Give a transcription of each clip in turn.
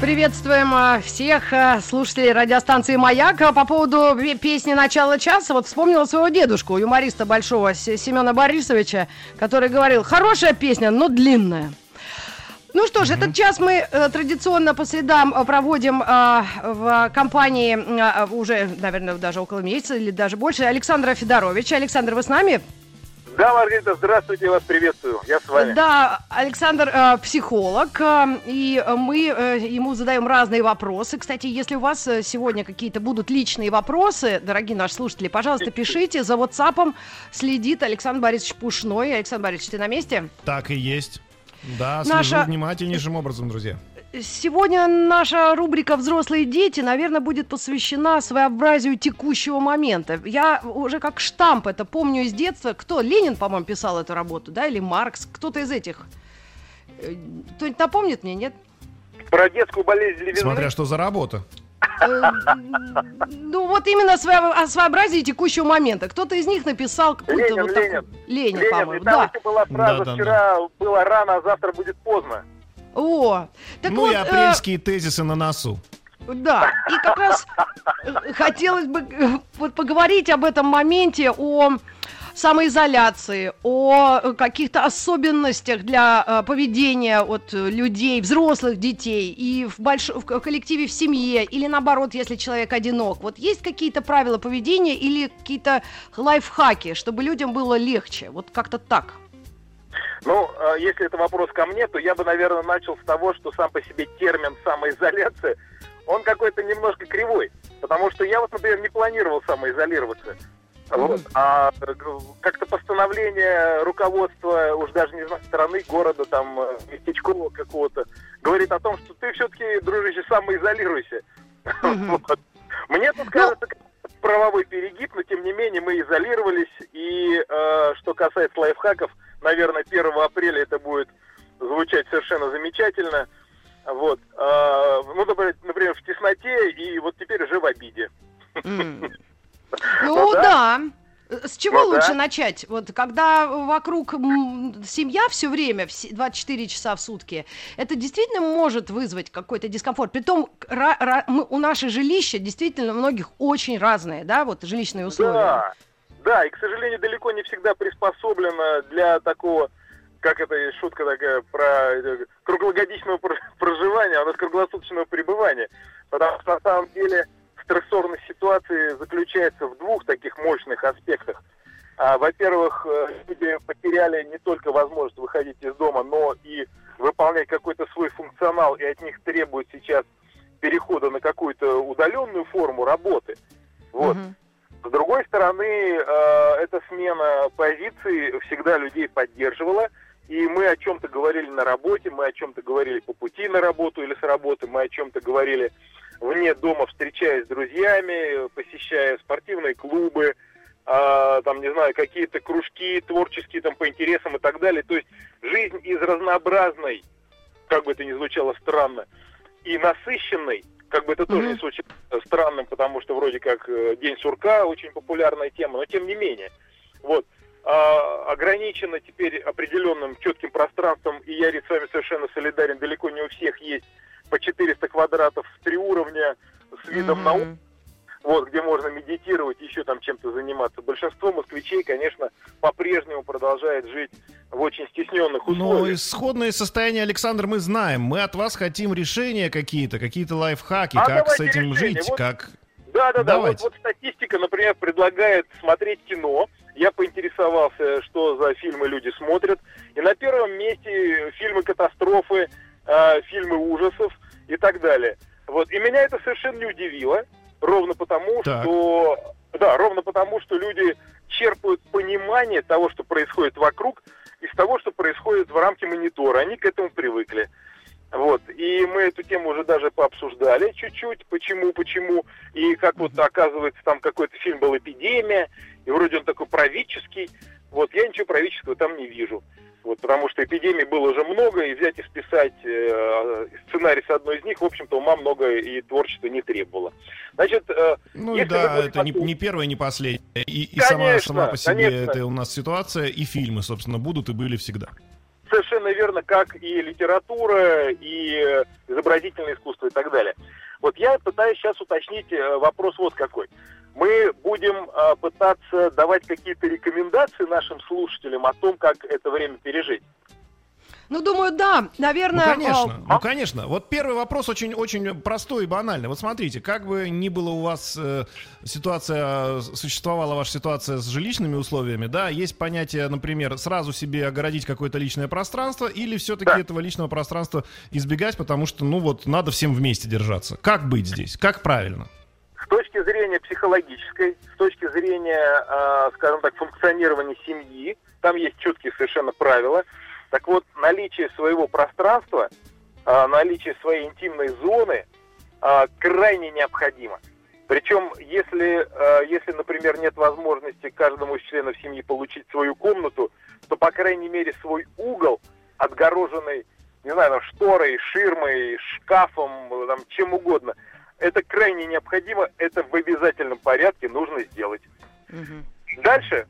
Приветствуем а, всех а, слушателей радиостанции «Маяк». А По поводу песни «Начало часа» вот вспомнила своего дедушку, юмориста большого Семена Борисовича, который говорил, хорошая песня, но длинная. Ну что ж, mm-hmm. этот час мы э, традиционно по средам э, проводим э, в компании э, уже, наверное, даже около месяца или даже больше Александра Федоровича. Александр, вы с нами? Да, Маргарита, здравствуйте, я вас приветствую. Я с вами. Да, Александр э, психолог, э, и мы э, ему задаем разные вопросы. Кстати, если у вас э, сегодня какие-то будут личные вопросы, дорогие наши слушатели, пожалуйста, пишите. За WhatsApp следит Александр Борисович Пушной. Александр Борисович, ты на месте? Так и есть. Да, слежу Наша... внимательнейшим образом, друзья. Сегодня наша рубрика «Взрослые дети», наверное, будет посвящена своеобразию текущего момента. Я уже как штамп это помню из детства. Кто? Ленин, по-моему, писал эту работу, да? Или Маркс? Кто-то из этих. Э, кто-нибудь напомнит мне, нет? Про детскую болезнь левизны. Смотря что за работа. Э, ну, вот именно о своеобразии текущего момента. Кто-то из них написал какую-то вот такую... Ленин, Ленин по-моему, да. была фраза «Вчера было рано, а завтра будет поздно». О, так ну вот, и э, апрельские э... тезисы на носу. Да, и как раз э, хотелось бы э, вот поговорить об этом моменте, о самоизоляции, о каких-то особенностях для э, поведения от людей, взрослых детей и в, больш... в коллективе, в семье, или наоборот, если человек одинок. Вот есть какие-то правила поведения или какие-то лайфхаки, чтобы людям было легче? Вот как-то так. Ну, а, если это вопрос ко мне, то я бы, наверное, начал с того, что сам по себе термин самоизоляция, он какой-то немножко кривой. Потому что я вот, например, не планировал самоизолироваться. Вот. А как-то постановление руководства, уж даже не знаю, страны, города, там, э, местечкового какого-то, говорит о том, что ты все-таки, дружище, самоизолируйся. Вот. Мне тут ну, кажется, правовой перегиб, но тем не менее мы изолировались. И э, что касается лайфхаков, наверное, 1 апреля это будет звучать совершенно замечательно. Вот. Э, ну, например, в тесноте и вот теперь уже в обиде. Ну, ну да. С чего ну, лучше да. начать? Вот когда вокруг семья все время, 24 часа в сутки, это действительно может вызвать какой-то дискомфорт. Притом мы, у наших жилища действительно многих очень разные, да, вот жилищные условия. Да, да, и, к сожалению, далеко не всегда приспособлено для такого как это шутка такая про э, круглогодичного проживания, а у нас круглосуточного пребывания. Потому что на самом деле стрессорность ситуации заключается в двух таких мощных аспектах. А, во-первых, э, люди потеряли не только возможность выходить из дома, но и выполнять какой-то свой функционал, и от них требуют сейчас перехода на какую-то удаленную форму работы. Вот. С другой стороны, э, эта смена позиций всегда людей поддерживала, и мы о чем-то говорили на работе, мы о чем-то говорили по пути на работу или с работы, мы о чем-то говорили вне дома, встречаясь с друзьями, посещая спортивные клубы, э, там, не знаю, какие-то кружки творческие там по интересам и так далее. То есть жизнь из разнообразной, как бы это ни звучало странно, и насыщенной, как бы это тоже mm-hmm. звучало странным, потому что вроде как э, День сурка очень популярная тема, но тем не менее. Вот. А, ограничено теперь определенным четким пространством, и я с вами совершенно солидарен, далеко не у всех есть по 400 квадратов в три уровня с видом mm-hmm. на улицу, вот, где можно медитировать, еще там чем-то заниматься. Большинство москвичей, конечно, по-прежнему продолжает жить в очень стесненных условиях. Но исходное состояние, Александр, мы знаем. Мы от вас хотим решения какие-то, какие-то лайфхаки, а как с этим решения. жить, вот, как... Да, да, да. Вот, вот статистика, например, предлагает смотреть кино. Я поинтересовался, что за фильмы люди смотрят. И на первом месте фильмы катастрофы, э, фильмы ужасов и так далее. Вот. И меня это совершенно не удивило, ровно потому, так. что... Да, ровно потому, что люди черпают понимание того, что происходит вокруг, из того, что происходит в рамке монитора. Они к этому привыкли. Вот. И мы эту тему уже даже пообсуждали чуть-чуть, почему, почему. И как вот оказывается, там какой-то фильм был «Эпидемия», и вроде он такой правительский. Вот я ничего правительского там не вижу. Вот, потому что эпидемий было уже много, и взять и списать э, сценарий с одной из них, в общем-то, ума много и творчества не требовало. Значит, э, ну да, это не, не первое, не последнее. И, и сама, сама по себе конечно. это у нас ситуация, и фильмы, собственно, будут и были всегда. Совершенно верно, как и литература, и изобразительное искусство и так далее. Вот я пытаюсь сейчас уточнить э, вопрос вот какой мы будем э, пытаться давать какие-то рекомендации нашим слушателям о том, как это время пережить. Ну, думаю, да, наверное... Ну, конечно, а... ну, конечно. Вот первый вопрос очень-очень простой и банальный. Вот смотрите, как бы ни было у вас э, ситуация, существовала ваша ситуация с жилищными условиями, да, есть понятие, например, сразу себе огородить какое-то личное пространство или все-таки да. этого личного пространства избегать, потому что, ну, вот, надо всем вместе держаться. Как быть здесь? Как правильно? С точки зрения психологической, с точки зрения, э, скажем так, функционирования семьи, там есть четкие совершенно правила. Так вот, наличие своего пространства, э, наличие своей интимной зоны э, крайне необходимо. Причем, если, если, например, нет возможности каждому из членов семьи получить свою комнату, то, по крайней мере, свой угол, отгороженный, не знаю, шторой, ширмой, шкафом, там, чем угодно – это крайне необходимо, это в обязательном порядке нужно сделать. Угу. Дальше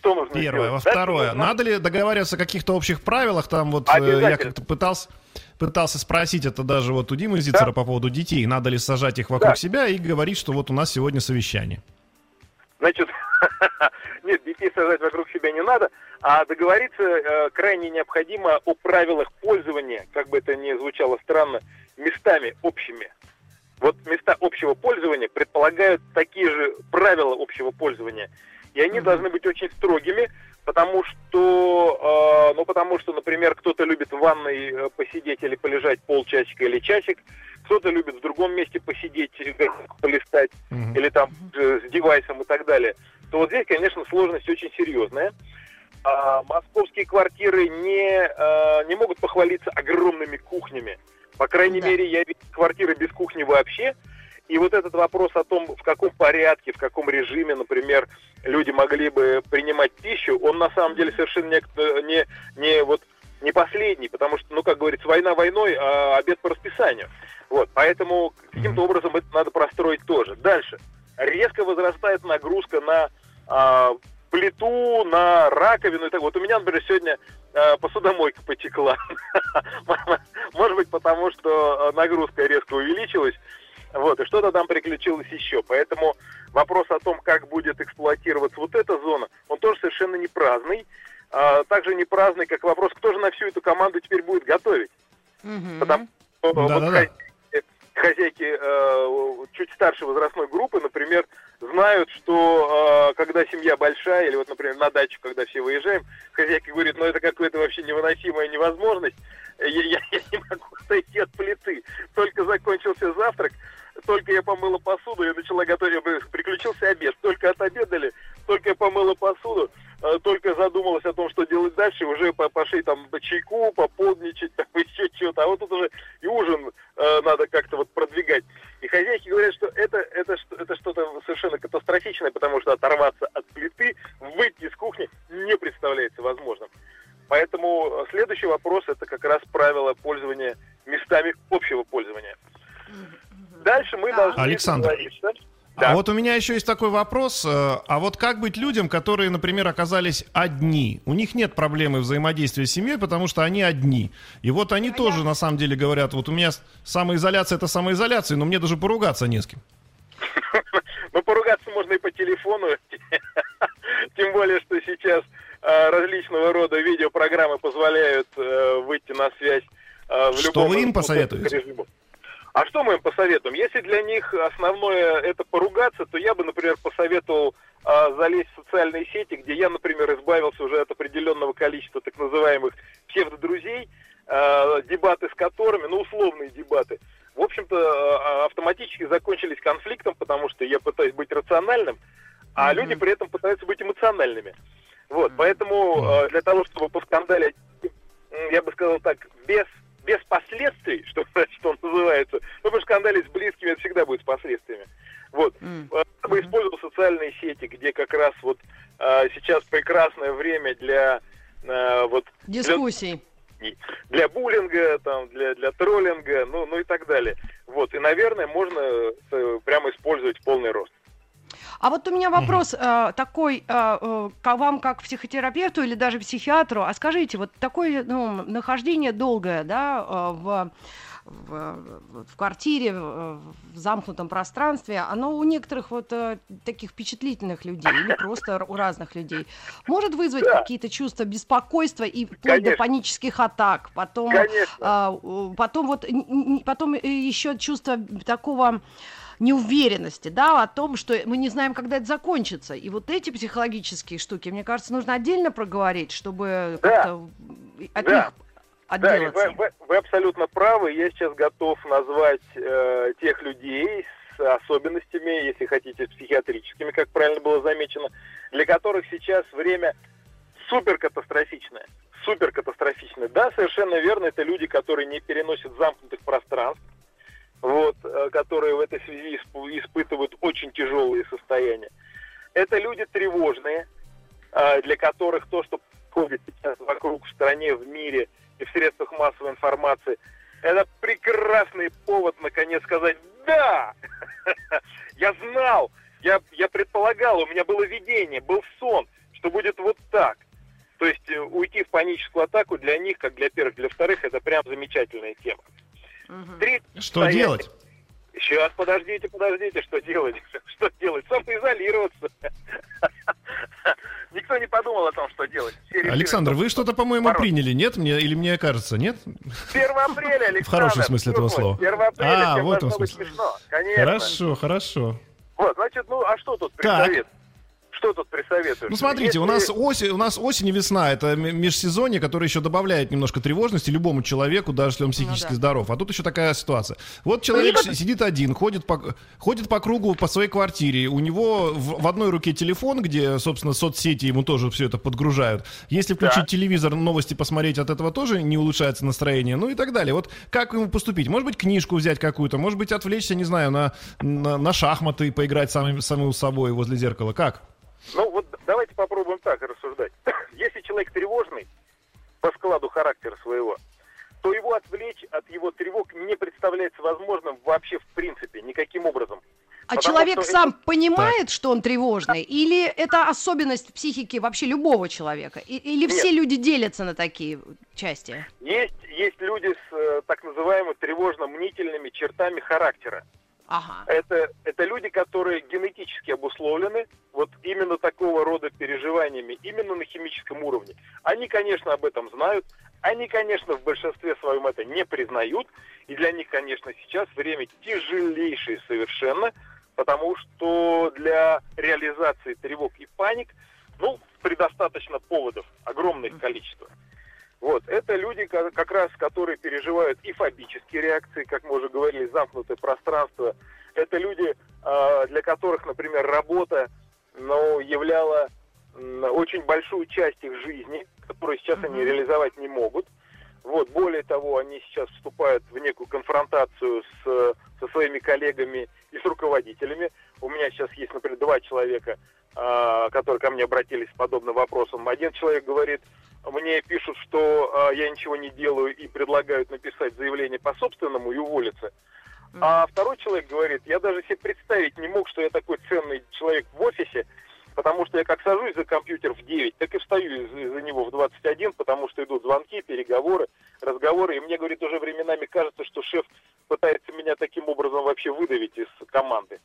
что нужно Первое. сделать? Во второе. Нужно... Надо ли договариваться о каких-то общих правилах? Там вот э, я как-то пытался, пытался спросить это даже вот у Димы Зицера да. по поводу детей. Надо ли сажать их вокруг да. себя и говорить, что вот у нас сегодня совещание? Значит, нет, детей сажать вокруг себя не надо, а договориться э, крайне необходимо о правилах пользования, как бы это ни звучало странно, местами общими. Вот места общего пользования предполагают такие же правила общего пользования. И они должны быть очень строгими, потому что, э, ну, потому что, например, кто-то любит в ванной э, посидеть или полежать полчасика или часик, кто-то любит в другом месте посидеть, э, полистать, mm-hmm. или там э, с девайсом и так далее. То вот здесь, конечно, сложность очень серьезная. А московские квартиры не, э, не могут похвалиться огромными кухнями. По крайней да. мере, я видел квартиры без кухни вообще. И вот этот вопрос о том, в каком порядке, в каком режиме, например, люди могли бы принимать пищу, он на самом деле совершенно не, не, не, вот, не последний, потому что, ну, как говорится, война войной, а обед по расписанию. Вот, поэтому каким-то образом это надо простроить тоже. Дальше. Резко возрастает нагрузка на а, плиту, на раковину и так. Вот у меня, например, сегодня э, посудомойка потекла. Может быть, потому что э, нагрузка резко увеличилась. Вот, и что-то там приключилось еще. Поэтому вопрос о том, как будет эксплуатироваться вот эта зона, он тоже совершенно не праздный. А, также не праздный, как вопрос, кто же на всю эту команду теперь будет готовить. Потому что да, вот да, да. хозяйки э, чуть старшей возрастной группы, например, знают, что э, когда семья большая, или вот, например, на дачу, когда все выезжаем, хозяйка говорит, ну это какая-то вообще невыносимая невозможность, я, я, я не могу отойти от плиты. Только закончился завтрак, только я помыла посуду, я начала готовить, приключился обед. Только отобедали, только я помыла посуду, только задумалась о том, что делать дальше, уже пошли там по чайку, пополничать, там еще что-то. А вот тут уже и ужин э, надо как-то вот продвигать. И хозяйки говорят, что это, это, это что-то совершенно катастрофичное, потому что оторваться от плиты, выйти из кухни не представляется возможным. Поэтому следующий вопрос это как раз правило пользования местами общего пользования. Дальше мы должны Александр. Да. А вот у меня еще есть такой вопрос. Э, а вот как быть людям, которые, например, оказались одни? У них нет проблемы взаимодействия с семьей, потому что они одни. И вот они а тоже, на самом деле, говорят, вот у меня самоизоляция это самоизоляция, но мне даже поругаться не с кем. Ну, поругаться можно и по телефону. Тем более, что сейчас э, различного рода видеопрограммы позволяют э, выйти на связь в любом... Что вы им посоветуете? А что мы им посоветуем? Если для них основное это поругаться, то я бы, например, посоветовал э, залезть в социальные сети, где я, например, избавился уже от определенного количества так называемых псевдодрузей, э, дебаты с которыми, ну, условные дебаты, в общем-то, э, автоматически закончились конфликтом, потому что я пытаюсь быть рациональным, а mm-hmm. люди при этом пытаются быть эмоциональными. Вот, поэтому э, для того, чтобы поскандалить, я бы сказал так, где как раз вот а, сейчас прекрасное время для а, вот... Дискуссий. Для, для буллинга, там, для, для троллинга, ну, ну и так далее. Вот. И, наверное, можно э, прямо использовать полный рост. А вот у меня вопрос э, такой э, э, к вам как психотерапевту или даже психиатру. А скажите, вот такое ну, нахождение долгое, да, э, в в, в квартире, в замкнутом пространстве, оно у некоторых вот э, таких впечатлительных людей или просто у разных людей может вызвать да. какие-то чувства беспокойства и вплоть Конечно. до панических атак, потом, э, потом вот потом еще чувство такого неуверенности, да, о том, что мы не знаем, когда это закончится. И вот эти психологические штуки, мне кажется, нужно отдельно проговорить, чтобы да. как-то от да. них отделаться. Да, вы, вы, вы абсолютно правы. Я сейчас готов назвать э, тех людей с особенностями, если хотите, психиатрическими, как правильно было замечено, для которых сейчас время супер катастрофичное. Супер катастрофичное. Да, совершенно верно, это люди, которые не переносят замкнутых пространств, вот, э, которые в этой связи испытывают очень тяжелые состояния. Это люди тревожные, э, для которых то, что происходит сейчас вокруг в стране, в мире и в средствах массовой информации, это прекрасный повод, наконец, сказать «Да! Я знал, я, я предполагал, у меня было видение, был сон, что будет вот так». То есть э, уйти в паническую атаку для них, как для первых, для вторых, это прям замечательная тема. Угу. Что делать? Сейчас, подождите, подождите, что делать? Что делать? Самоизолироваться. Никто не подумал о том, что делать. Александр, вы что-то, по-моему, приняли, нет? Мне или мне кажется, нет? 1 апреля, Александр. В хорошем смысле этого слова. 1 апреля, а, вот он смысл. Смешно, конечно. Хорошо, хорошо. Вот, значит, ну, а что тут представит? Что тут присоветуешь? Ну, смотрите, Если... у, нас осень, у нас осень и весна. Это межсезонье, которое еще добавляет немножко тревожности любому человеку, даже если он психически ну, да. здоров. А тут еще такая ситуация. Вот человек ну, сидит один, ходит по, ходит по кругу по своей квартире. У него в, в одной руке телефон, где, собственно, соцсети ему тоже все это подгружают. Если включить да. телевизор, новости посмотреть, от этого тоже не улучшается настроение. Ну и так далее. Вот как ему поступить? Может быть, книжку взять какую-то, может быть, отвлечься, не знаю, на, на, на шахматы и поиграть самим, самим собой возле зеркала. Как? Ну вот давайте попробуем так рассуждать. Если человек тревожный по складу характера своего, то его отвлечь от его тревог не представляется возможным вообще в принципе никаким образом. А Потому человек сам это... понимает, так. что он тревожный, или это особенность психики вообще любого человека? Или Нет. все люди делятся на такие части? Есть, есть люди с э, так называемыми тревожно-мнительными чертами характера. Ага. Это, это люди, которые генетически обусловлены вот именно такого рода переживаниями, именно на химическом уровне. Они, конечно, об этом знают, они, конечно, в большинстве своем это не признают, и для них, конечно, сейчас время тяжелейшее совершенно, потому что для реализации тревог и паник, ну, предостаточно поводов, огромное количество. Вот, это люди, как раз, которые переживают и фобические реакции, как мы уже говорили, замкнутое пространство. Это люди, а, для которых, например, работа ну, являла очень большую часть их жизни, которую сейчас mm-hmm. они реализовать не могут. Вот, более того, они сейчас вступают в некую конфронтацию с, со своими коллегами и с руководителями. У меня сейчас есть, например, два человека, э, которые ко мне обратились с подобным вопросом. Один человек говорит, мне пишут, что э, я ничего не делаю и предлагают написать заявление по собственному и уволиться. А второй человек говорит, я даже себе представить не мог, что я такой ценный человек в офисе, потому что я как сажусь за компьютер в 9, так и встаю из- из-за него в 21, потому что идут звонки, переговоры, разговоры, и мне, говорит, уже временами кажется, что шеф пытается меня таким образом вообще выдавить из команды.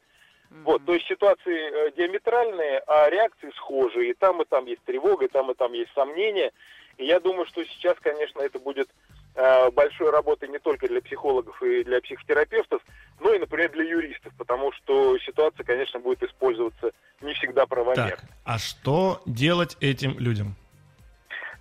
Вот, то есть ситуации э, диаметральные, а реакции схожие. И там, и там есть тревога, и там, и там есть сомнения. И я думаю, что сейчас, конечно, это будет э, большой работой не только для психологов и для психотерапевтов, но и, например, для юристов, потому что ситуация, конечно, будет использоваться не всегда правомерно. Так, а что делать этим людям?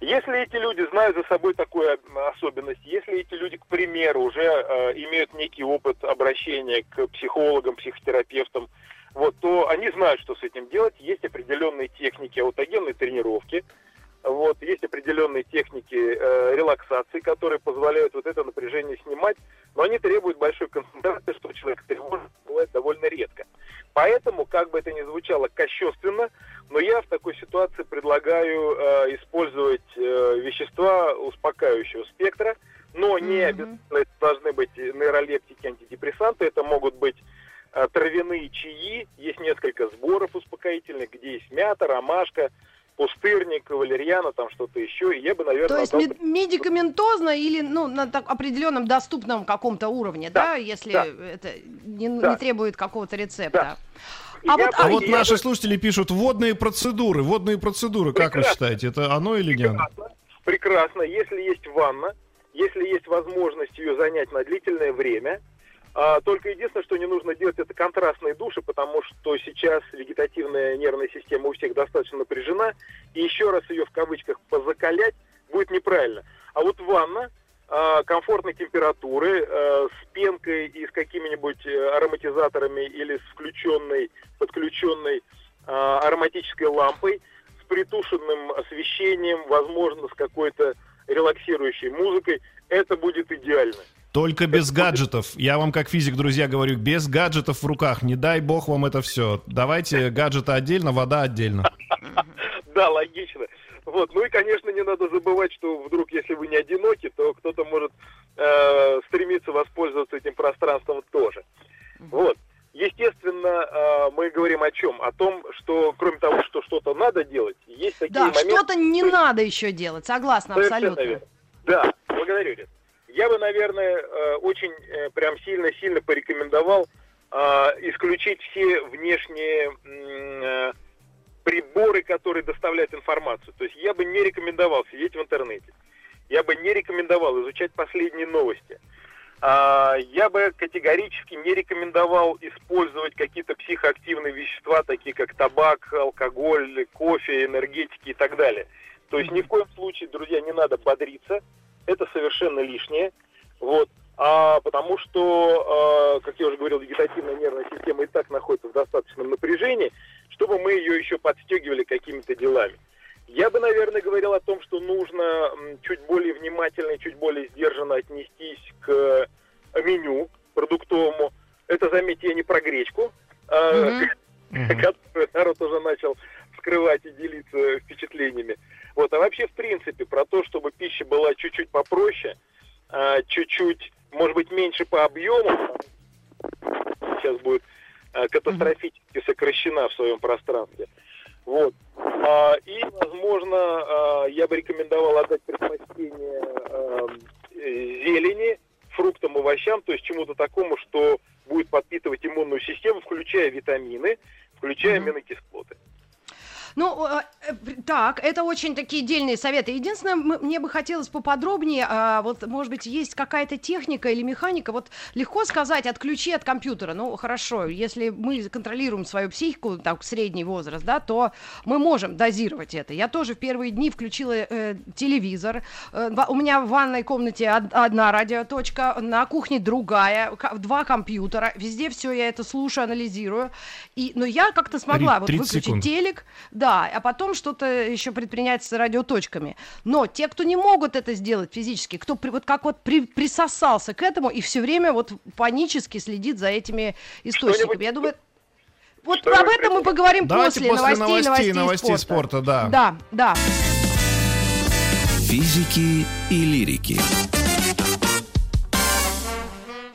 Если эти люди знают за собой такую особенность, если эти люди, к примеру, уже э, имеют некий опыт обращения к психологам, психотерапевтам, вот, то они знают, что с этим делать. Есть определенные техники аутогенной тренировки, Вот, есть определенные техники э, релаксации, которые позволяют вот это напряжение снимать, но они требуют большой концентрации, что человек тревожит, бывает довольно редко. Поэтому, как бы это ни звучало кощественно, но я в такой ситуации предлагаю э, использовать э, вещества успокаивающего спектра, но не Мгм. обязательно это должны быть нейролептики, антидепрессанты, это могут быть э, травяные чаи, есть несколько сборов успокоительных, где есть мята, ромашка, пустырник, валерьяна, там что-то еще, и я бы, наверное, То есть отдал мед- медикаментозно или ну, на так определенном доступном каком-то уровне, да, Да, если да. это не, Да. не требует какого-то рецепта. И А я вот- бы- А вот наши слушатели пишут водные процедуры. Водные процедуры, как вы Прекрасно. считаете, это оно или не оно? Прекрасно. Прекрасно. Если есть ванна, если есть возможность ее занять на длительное время, а, только единственное, что не нужно делать, это контрастные души, потому что сейчас вегетативная нервная система у всех достаточно напряжена, и еще раз ее в кавычках позакалять будет неправильно. А вот ванна а, комфортной температуры, а, с пенкой и с какими-нибудь э, ароматизаторами или с включенной, подключенной ароматической лампой, с притушенным освещением, возможно, с какой-то релаксирующей музыкой, это будет идеально. Только без гаджетов. Я вам как физик, друзья, говорю, без гаджетов в руках. Не дай бог вам это все. Давайте гаджеты отдельно, вода отдельно. Да, логично. Вот. Ну и, конечно, не надо забывать, что вдруг, если вы не одиноки, то кто-то может э, стремиться воспользоваться этим пространством тоже. Вот. Естественно, э, мы говорим о чем? О том, что кроме того, что что-то надо делать, есть такие Да, моменты... что-то не надо еще делать, согласна Совершенно абсолютно. верно. Очень э, прям сильно-сильно порекомендовал э, исключить все внешние э, приборы, которые доставляют информацию. То есть я бы не рекомендовал сидеть в интернете. Я бы не рекомендовал изучать последние новости. А, Я бы категорически не рекомендовал использовать какие-то психоактивные вещества, такие как табак, алкоголь, кофе, энергетики и так далее. То есть ни в коем случае, друзья, не надо бодриться, это совершенно лишнее. Вот. А, потому что, э, как я уже говорил, вегетативная нервная система и так находится в достаточном напряжении, чтобы мы ее еще подстегивали какими-то делами. Я бы, наверное, говорил о том, что нужно чуть более внимательно и чуть более сдержанно отнестись к э, меню продуктовому. Это, заметьте, я не про гречку, а, которую народ уже начал скрывать и делиться впечатлениями. Вот, а вообще, в принципе, про то, чтобы пища была чуть-чуть попроще, а, чуть-чуть, может быть, меньше по объему, сейчас будет а, катастрофически сокращена в своем пространстве. Вот. А, И, возможно, а, я бы рекомендовал отдать предпочтение а, э, зелени, фруктам, овощам, то есть чему-то такому, что будет подпитывать иммунную систему, включая витамины, включая аминокислоты. Ну, э, э, так, это очень такие дельные советы. Единственное, мне бы хотелось поподробнее, а, вот, может быть, есть какая-то техника или механика, вот легко сказать, отключи от компьютера, ну, хорошо, если мы контролируем свою психику, так, средний возраст, да, то мы можем дозировать это. Я тоже в первые дни включила э, телевизор, Э, у меня в ванной комнате од- одна радиоточка, на кухне другая, два компьютера, везде все я это слушаю, анализирую, и, но я как-то смогла вот 30 выключить секунд. телек, да, а потом что-то еще предпринять с радиоточками. Но те, кто не могут это сделать физически, кто при- вот как вот при- присосался к этому и все время вот панически следит за этими источниками. Я думаю, вот что-нибудь об этом мы поговорим Давайте после, после новостей, новостей, новостей, новостей спорта. спорта, да. Да, да. Физики и лирики.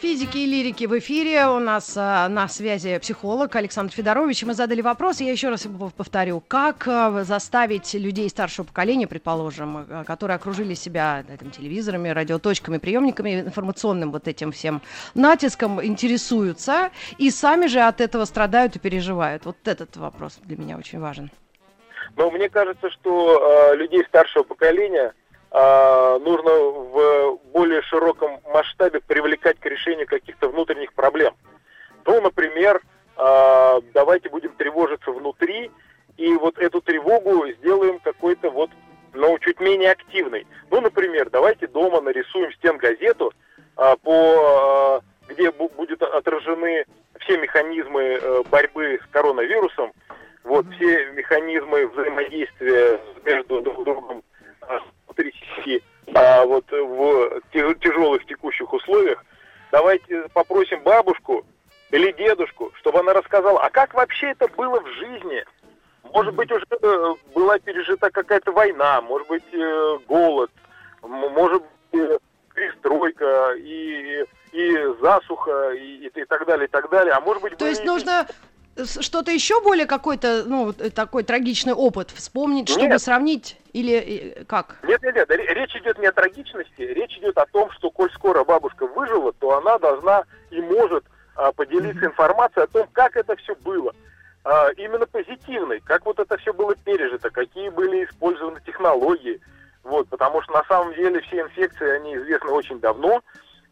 Физики и лирики в эфире. У нас а, на связи психолог Александр Федорович. Мы задали вопрос, я еще раз повторю. Как а, заставить людей старшего поколения, предположим, а, которые окружили себя там, телевизорами, радиоточками, приемниками, информационным вот этим всем натиском, интересуются и сами же от этого страдают и переживают? Вот этот вопрос для меня очень важен. Но мне кажется, что э, людей старшего поколения э, нужно в более широком масштабе привлекать к решению каких-то внутренних проблем. Ну, например, э, давайте будем тревожиться внутри, и вот эту тревогу сделаем какой-то вот, ну, чуть менее активной. Ну, например, давайте дома нарисуем стенгазету, э, по, э, где бу- будет отражены все механизмы э, борьбы с коронавирусом, вот все механизмы взаимодействия между друг другом семьи, а, вот в тяжелых текущих условиях, давайте попросим бабушку или дедушку, чтобы она рассказала, а как вообще это было в жизни? Может быть, уже э, была пережита какая-то война, может быть, э, голод, может быть, э, перестройка и, и засуха и, и так далее, и так далее. А может быть, То есть нужно что-то еще более какой-то, ну, такой трагичный опыт вспомнить, чтобы нет. сравнить или как? Нет, нет, нет, речь идет не о трагичности, речь идет о том, что коль скоро бабушка выжила, то она должна и может а, поделиться информацией о том, как это все было. А, именно позитивной, как вот это все было пережито, какие были использованы технологии. Вот, потому что на самом деле все инфекции, они известны очень давно,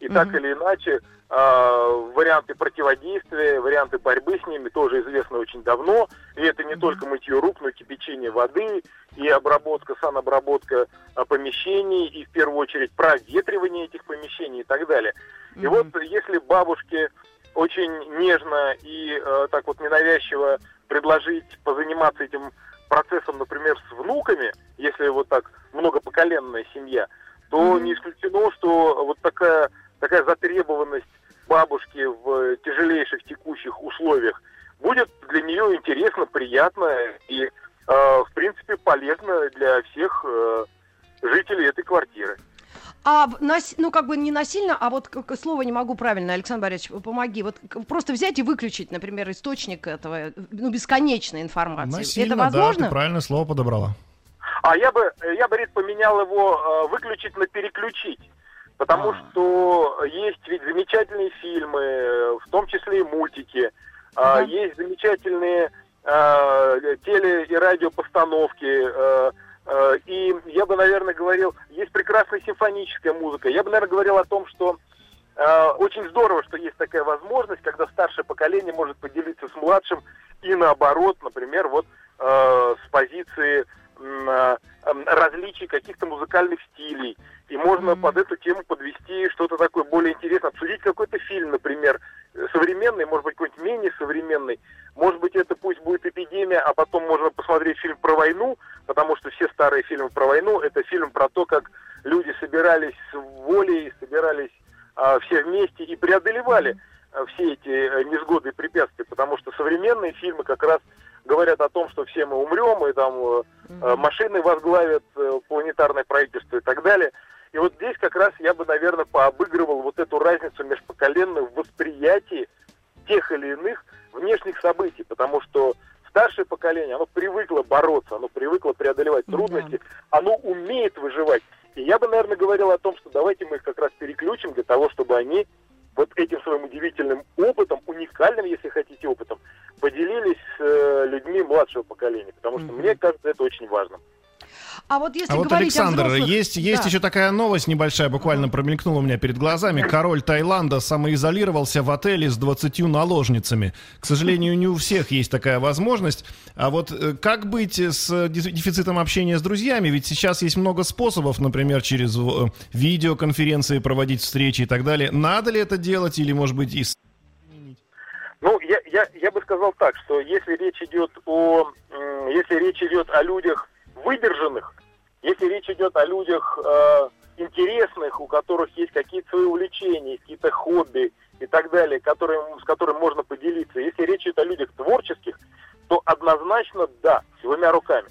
и mm-hmm. так или иначе э, варианты противодействия, варианты борьбы с ними тоже известны очень давно. И это не только мытье рук, но и кипячение воды, и обработка, санобработка э, помещений, и в первую очередь проветривание этих помещений и так далее. И вот если бабушки очень нежно и э, так вот ненавязчиво предложить позаниматься этим процессом, например, с внуками, если вот так многопоколенная семья, то mm-hmm. не исключено, что вот такая такая затребованность бабушки в тяжелейших текущих условиях будет для нее интересно, приятно и, э, в принципе, полезно для всех э, жителей этой квартиры. А, ну, как бы не насильно, а вот слово не могу правильно, Александр Борисович, помоги. Вот просто взять и выключить, например, источник этого, ну, бесконечной информации. Насильно, Это возможно? Да, ты правильное слово подобрала. А я бы, я бы, Рит, поменял его э, выключить на переключить. Потому что есть ведь замечательные фильмы, в том числе и мультики, да. есть замечательные э, теле- и радиопостановки. Э, э, и я бы, наверное, говорил, есть прекрасная симфоническая музыка. Я бы, наверное, говорил о том, что э, очень здорово, что есть такая возможность, когда старшее поколение может поделиться с младшим и наоборот, например, вот э, с позиции различий каких-то музыкальных стилей. И можно mm-hmm. под эту тему подвести что-то такое более интересное, обсудить какой-то фильм, например, современный, может быть, какой-нибудь менее современный. Может быть, это пусть будет эпидемия, а потом можно посмотреть фильм про войну, потому что все старые фильмы про войну это фильм про то, как люди собирались с волей, собирались а, все вместе и преодолевали а, все эти а, несгоды и препятствия, потому что современные фильмы как раз говорят о том, что все мы умрем, и там mm-hmm. машины возглавят э, планетарное правительство и так далее. И вот здесь как раз я бы, наверное, пообыгрывал вот эту разницу межпоколенную в восприятии тех или иных внешних событий, потому что старшее поколение, оно привыкло бороться, оно привыкло преодолевать трудности, mm-hmm. оно умеет выживать. И я бы, наверное, говорил о том, что давайте мы их как раз переключим для того, чтобы они вот этим своим удивительным опытом, уникальным, если хотите, опытом, поделились с э, людьми младшего поколения, потому что mm-hmm. мне кажется, это очень важно. А вот если а вот, Александр, взрослых... есть, есть да. еще такая новость небольшая, буквально промелькнула у меня перед глазами. Король Таиланда самоизолировался в отеле с 20 наложницами. К сожалению, не у всех есть такая возможность. А вот э, как быть с дефицитом общения с друзьями? Ведь сейчас есть много способов, например, через э, видеоконференции проводить встречи и так далее. Надо ли это делать или, может быть, и ну, я, я, я бы сказал так, что если речь идет о, если речь идет о людях выдержанных, если речь идет о людях э, интересных, у которых есть какие-то свои увлечения, какие-то хобби и так далее, которые, с которыми можно поделиться, если речь идет о людях творческих, то однозначно да, с двумя руками.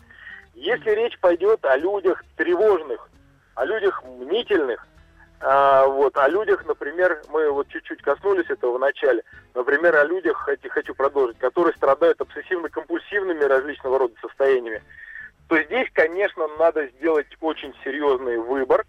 Если речь пойдет о людях тревожных, о людях мнительных, а, вот, о людях, например, мы вот чуть-чуть коснулись этого в начале, например, о людях, хочу, хочу продолжить, которые страдают обсессивно-компульсивными различного рода состояниями, то здесь, конечно, надо сделать очень серьезный выбор,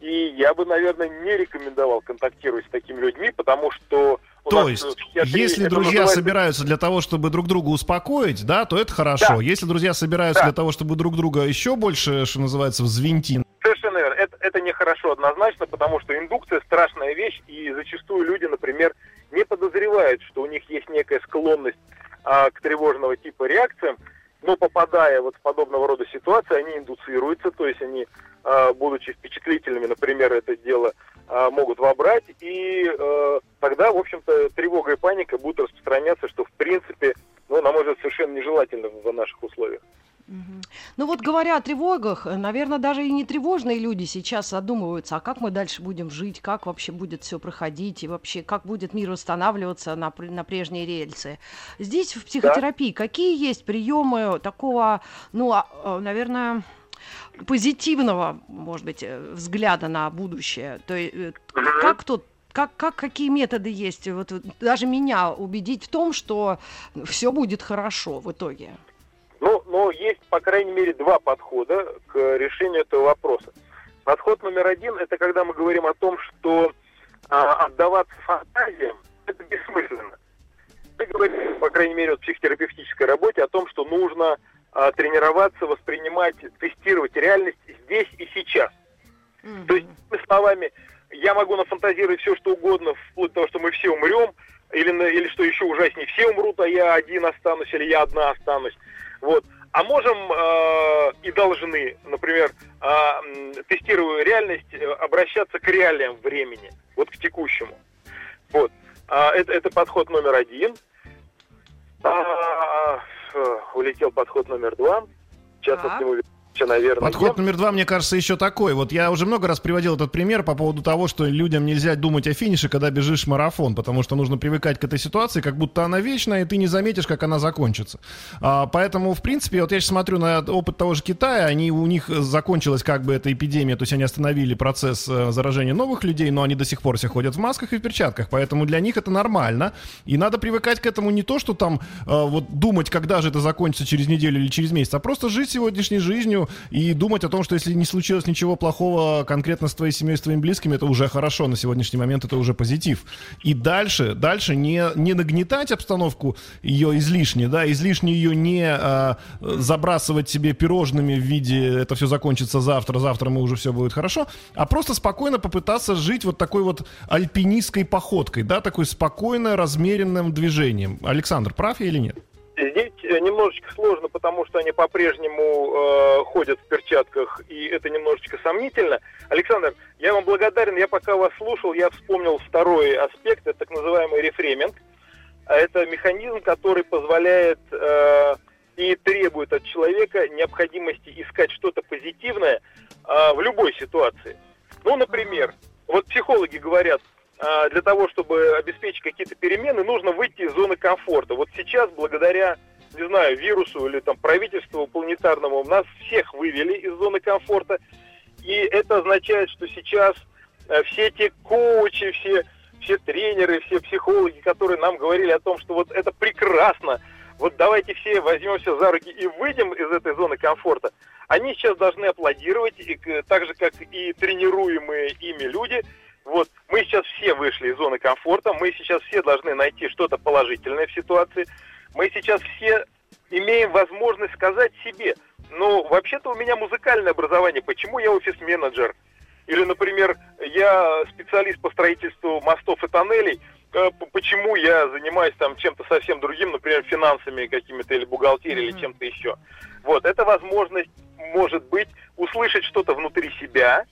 и я бы, наверное, не рекомендовал контактировать с такими людьми, потому что то есть, если друзья называется... собираются для того, чтобы друг друга успокоить, да, то это хорошо. Да. Если друзья собираются да. для того, чтобы друг друга еще больше, что называется, взвинтить. Совершенно верно. Это, нехорошо однозначно, потому что индукция страшная вещь, и зачастую люди, например, не подозревают, что у них есть некая склонность а, к тревожного типа реакциям, но попадая вот в подобного рода ситуации, они индуцируются, то есть они, а, будучи впечатлительными, например, это дело а, могут вобрать, и а, тогда, в общем-то, тревога и паника будут распространяться, что, в принципе, ну, на мой взгляд, совершенно нежелательно в наших условиях. Ну вот говоря о тревогах, наверное, даже и не тревожные люди сейчас задумываются, а как мы дальше будем жить, как вообще будет все проходить, и вообще как будет мир восстанавливаться на, на прежние рельсы. Здесь в психотерапии да? какие есть приемы такого, ну, а, а, наверное, позитивного, может быть, э, взгляда на будущее? То есть, э, как тут как, как, какие методы есть? Вот, даже меня убедить в том, что все будет хорошо в итоге. Но есть, по крайней мере, два подхода к решению этого вопроса. Подход номер один – это когда мы говорим о том, что а, отдаваться фантазиям – это бессмысленно. Мы говорим, по крайней мере, в психотерапевтической работе о том, что нужно а, тренироваться, воспринимать, тестировать реальность здесь и сейчас. Mm-hmm. То есть, словами, я могу нафантазировать все, что угодно, вплоть до того, что мы все умрем, или, или что еще ужаснее, все умрут, а я один останусь, или я одна останусь. Вот. А можем э, и должны, например, э, тестируя реальность, э, обращаться к реалиям времени, вот к текущему. Вот. А, это, это подход номер один. А, улетел подход номер два. Сейчас к нему все, наверное. Подход номер два, мне кажется, еще такой. Вот я уже много раз приводил этот пример по поводу того, что людям нельзя думать о финише, когда бежишь марафон, потому что нужно привыкать к этой ситуации, как будто она вечная, и ты не заметишь, как она закончится. А, поэтому, в принципе, вот я сейчас смотрю на опыт того же Китая, они, у них закончилась как бы эта эпидемия, то есть они остановили процесс э, заражения новых людей, но они до сих пор все ходят в масках и в перчатках, поэтому для них это нормально. И надо привыкать к этому не то, что там э, вот думать, когда же это закончится, через неделю или через месяц, а просто жить сегодняшней жизнью, и думать о том, что если не случилось ничего плохого конкретно с твоей семьей, с твоими близкими, это уже хорошо, на сегодняшний момент это уже позитив. И дальше, дальше не, не нагнетать обстановку ее излишне, да, излишне ее не а, забрасывать себе пирожными в виде это все закончится завтра, завтра мы уже все будет хорошо, а просто спокойно попытаться жить вот такой вот альпинистской походкой, да, такой спокойно размеренным движением. Александр, прав я или нет? Здесь э, немножечко сложно, потому что они по-прежнему э, ходят в перчатках, и это немножечко сомнительно. Александр, я вам благодарен. Я пока вас слушал, я вспомнил второй аспект, это так называемый рефреминг. А это механизм, который позволяет э, и требует от человека необходимости искать что-то позитивное э, в любой ситуации. Ну, например, вот психологи говорят, для того, чтобы обеспечить какие-то перемены, нужно выйти из зоны комфорта. Вот сейчас, благодаря, не знаю, вирусу или там правительству планетарному, нас всех вывели из зоны комфорта. И это означает, что сейчас э, все те коучи, все, все тренеры, все психологи, которые нам говорили о том, что вот это прекрасно, вот давайте все возьмемся за руки и выйдем из этой зоны комфорта, они сейчас должны аплодировать, и, так же, как и тренируемые ими люди – вот мы сейчас все вышли из зоны комфорта, мы сейчас все должны найти что-то положительное в ситуации. Мы сейчас все имеем возможность сказать себе, ну, вообще-то у меня музыкальное образование, почему я офис-менеджер? Или, например, я специалист по строительству мостов и тоннелей, э, почему я занимаюсь там чем-то совсем другим, например, финансами какими-то или бухгалтерией mm-hmm. или чем-то еще. Вот, это возможность, может быть, услышать что-то внутри себя,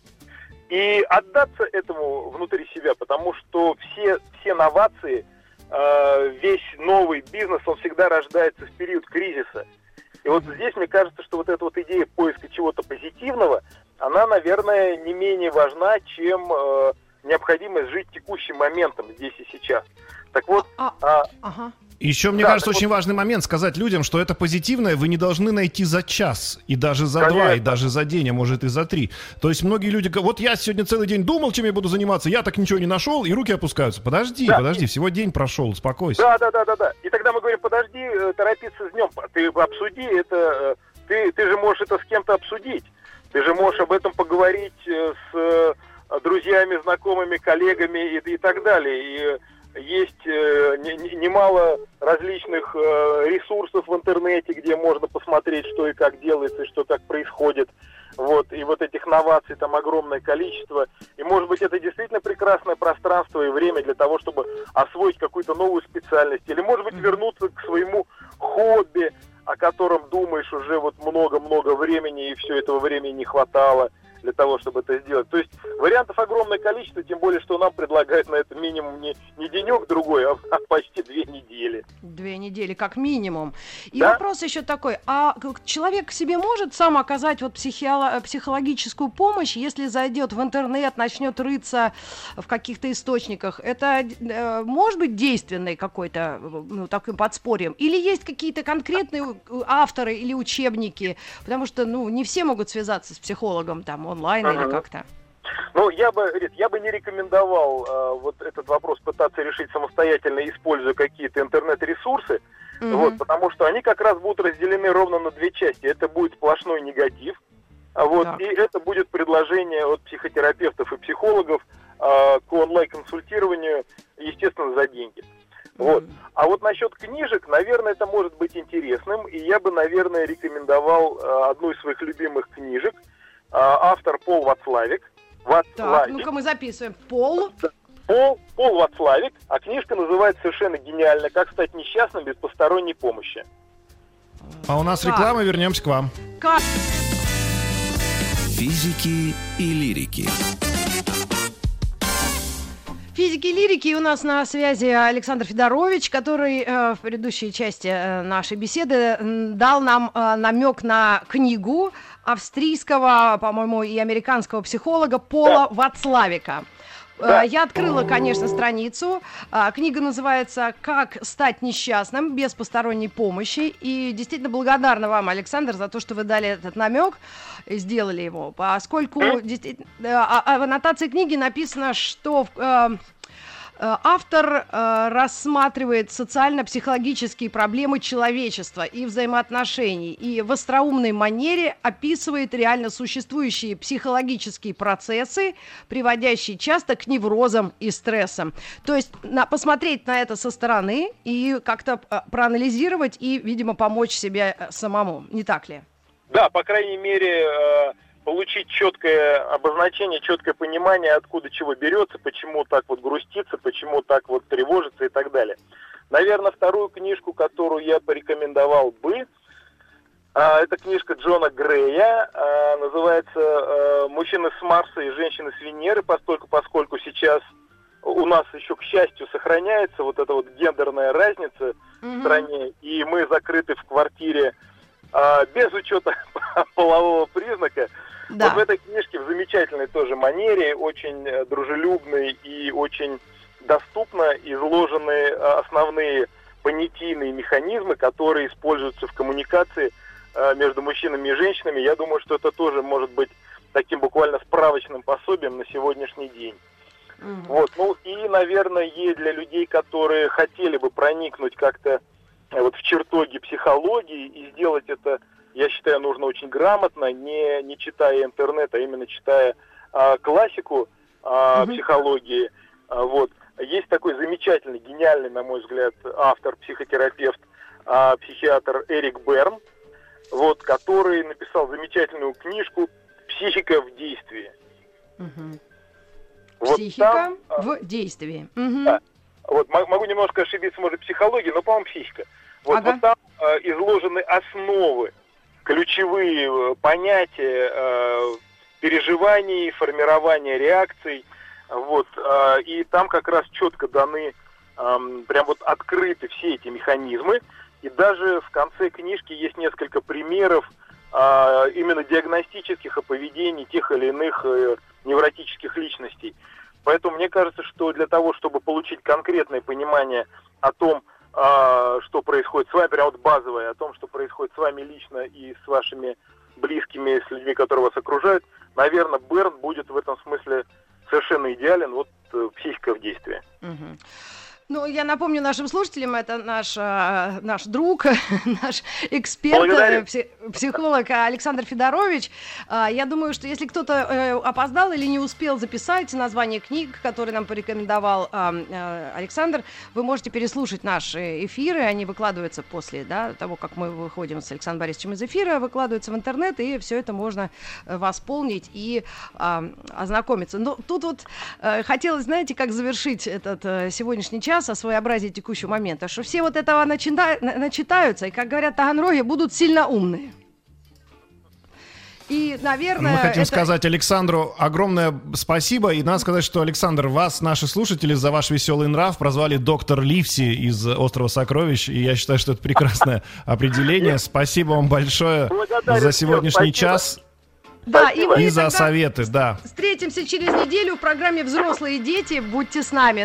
и отдаться этому внутри себя, потому что все, все новации, э, весь новый бизнес, он всегда рождается в период кризиса. И вот здесь мне кажется, что вот эта вот идея поиска чего-то позитивного, она, наверное, не менее важна, чем э, необходимость жить текущим моментом здесь и сейчас. Так вот, а, а, ага. Еще, мне да, кажется, очень вот... важный момент сказать людям, что это позитивное вы не должны найти за час, и даже за Конечно. два, и даже за день, а может и за три. То есть многие люди говорят, вот я сегодня целый день думал, чем я буду заниматься, я так ничего не нашел, и руки опускаются. Подожди, да, подожди, и... всего день прошел, успокойся. Да, да, да, да, да. И тогда мы говорим, подожди, э, торопиться с днем, ты обсуди это, э, ты, ты же можешь это с кем-то обсудить, ты же можешь об этом поговорить э, с друзьями, знакомыми, коллегами и, и так далее. И есть э, немало различных э, ресурсов в интернете, где можно посмотреть, что и как делается, и что как происходит. Вот, и вот этих новаций там огромное количество. И, может быть, это действительно прекрасное пространство и время для того, чтобы освоить какую-то новую специальность. Или, может быть, вернуться к своему хобби, о котором думаешь уже вот много-много времени, и все этого времени не хватало для, того, чтобы это сделать. То есть вариантов огромное количество, тем более, что нам предлагают на это минимум не, не денек-другой, а, а почти две недели. Две недели, как минимум. И Да. вопрос еще такой, а человек себе может сам оказать вот психиало- психологическую помощь, если зайдет в интернет, начнет рыться в каких-то источниках? Это э, может быть действенной какой-то, э, ну, таким подспорьем? Или есть какие-то конкретные э, авторы или учебники? Потому что, ну, не все могут связаться с психологом там онлайн или Ага. как-то. Ну, я бы, я бы не рекомендовал э, вот этот вопрос пытаться решить самостоятельно, используя какие-то интернет-ресурсы, Мгм. вот, потому что они как раз будут разделены ровно на две части. Это будет сплошной негатив, а вот, Так. и это будет предложение от психотерапевтов и психологов э, к онлайн-консультированию, естественно, за деньги. Вот. А вот насчет книжек, наверное, это может быть интересным, и я бы, наверное, рекомендовал э, одну из своих любимых книжек. Э, автор Пол Вацлавик. Так, Вацлавик. ну-ка мы записываем. Пол. Пол, Пол Вацлавик, а книжка называется совершенно гениально «Как стать несчастным без посторонней помощи». А у нас Так. реклама, вернемся к вам. Как? Физики и лирики. Физики и лирики. И у нас на связи Александр Федорович, который э, в предыдущей части э, нашей беседы м, дал нам э, намек на книгу австрийского, по-моему, и американского психолога Пола Вацлавика. Э, Да. Я открыла, конечно, страницу. А, Книга называется «Как стать несчастным без посторонней помощи». И действительно благодарна вам, Александр, за то, что вы дали этот намек и сделали его. Поскольку действительно, э, а- а в аннотации книги написано, что э, автор э, рассматривает социально-психологические проблемы человечества и взаимоотношений, и в остроумной манере описывает реально существующие психологические процессы, приводящие часто к неврозам и стрессам. То есть на- посмотреть на это со стороны и как-то э, проанализировать и, видимо, помочь себе э, самому. Не так ли? Да, по крайней мере, э, получить четкое обозначение, четкое понимание, откуда чего берется, почему так вот грустится, почему так вот тревожится и так далее. Наверное, вторую книжку, которую я порекомендовал бы, а, это книжка Джона Грея, а, называется э, «Мужчины с Марса и женщины с Венеры», поскольку, поскольку сейчас у нас еще, к счастью, сохраняется вот эта вот гендерная разница в стране, и мы закрыты в квартире а, без учета полового признака. Да. Вот в этой книжке в замечательной тоже манере, очень э, дружелюбной и очень доступно изложены э, основные понятийные механизмы, которые используются в коммуникации э, между мужчинами и женщинами. Я думаю, что это тоже может быть таким буквально справочным пособием на сегодняшний день. Мгм. Вот, ну и, наверное, и для людей, которые хотели бы проникнуть как-то вот в чертоги психологии и сделать это, я считаю, нужно очень грамотно, не, не читая интернет, а именно читая а, классику а, Мгм. психологии. А, вот. Есть такой замечательный, гениальный, на мой взгляд, автор, психотерапевт, а, психиатр Эрик Берн, вот, который написал замечательную книжку «Психика в действии». Мгм. Вот Психика там, а, в действии. Мгм. Да. Вот мо- могу немножко ошибиться, может, психологии, но, по-моему, психика. Вот, Ага. вот там э, изложены основы, ключевые э, понятия э, переживаний, формирования реакций. Вот, э, и там как раз четко даны, эм, прям вот открыты все эти механизмы. И даже в конце книжки есть несколько примеров э, именно диагностических поведений тех или иных э, невротических личностей. Поэтому мне кажется, что для того, чтобы получить конкретное понимание о том, что происходит с вами, прям вот базовое, о том, что происходит с вами лично и с вашими близкими, с людьми, которые вас окружают, наверное, Берн будет в этом смысле совершенно идеален. Вот э, психика в действии. Мгм. Ну, я напомню нашим слушателям, это наш, а, наш друг, наш эксперт, пси- психолог Александр Федорович. А, Я думаю, что если кто-то э, опоздал или не успел записать название книг, которые нам порекомендовал а, э, Александр, вы можете переслушать наши эфиры, они выкладываются после да, того, как мы выходим с Александром Борисовичем из эфира, выкладываются в интернет, и все это можно э, восполнить и ознакомиться. Но тут вот хотелось, знаете, как завершить этот сегодняшний час о своеобразии текущего момента, что все вот этого начита- на- начитаются, и, как говорят таганроги, будут сильно умные. И, наверное, Мы хотим это- сказать Александру огромное спасибо. И надо сказать, что, Александр, вас, наши слушатели, за ваш веселый нрав прозвали доктор Ливси из «Острова сокровищ». И я считаю, что это прекрасное определение. Спасибо вам большое за сегодняшний час Да, и за советы. Да. встретимся через неделю в программе «Взрослые дети». Будьте с нами.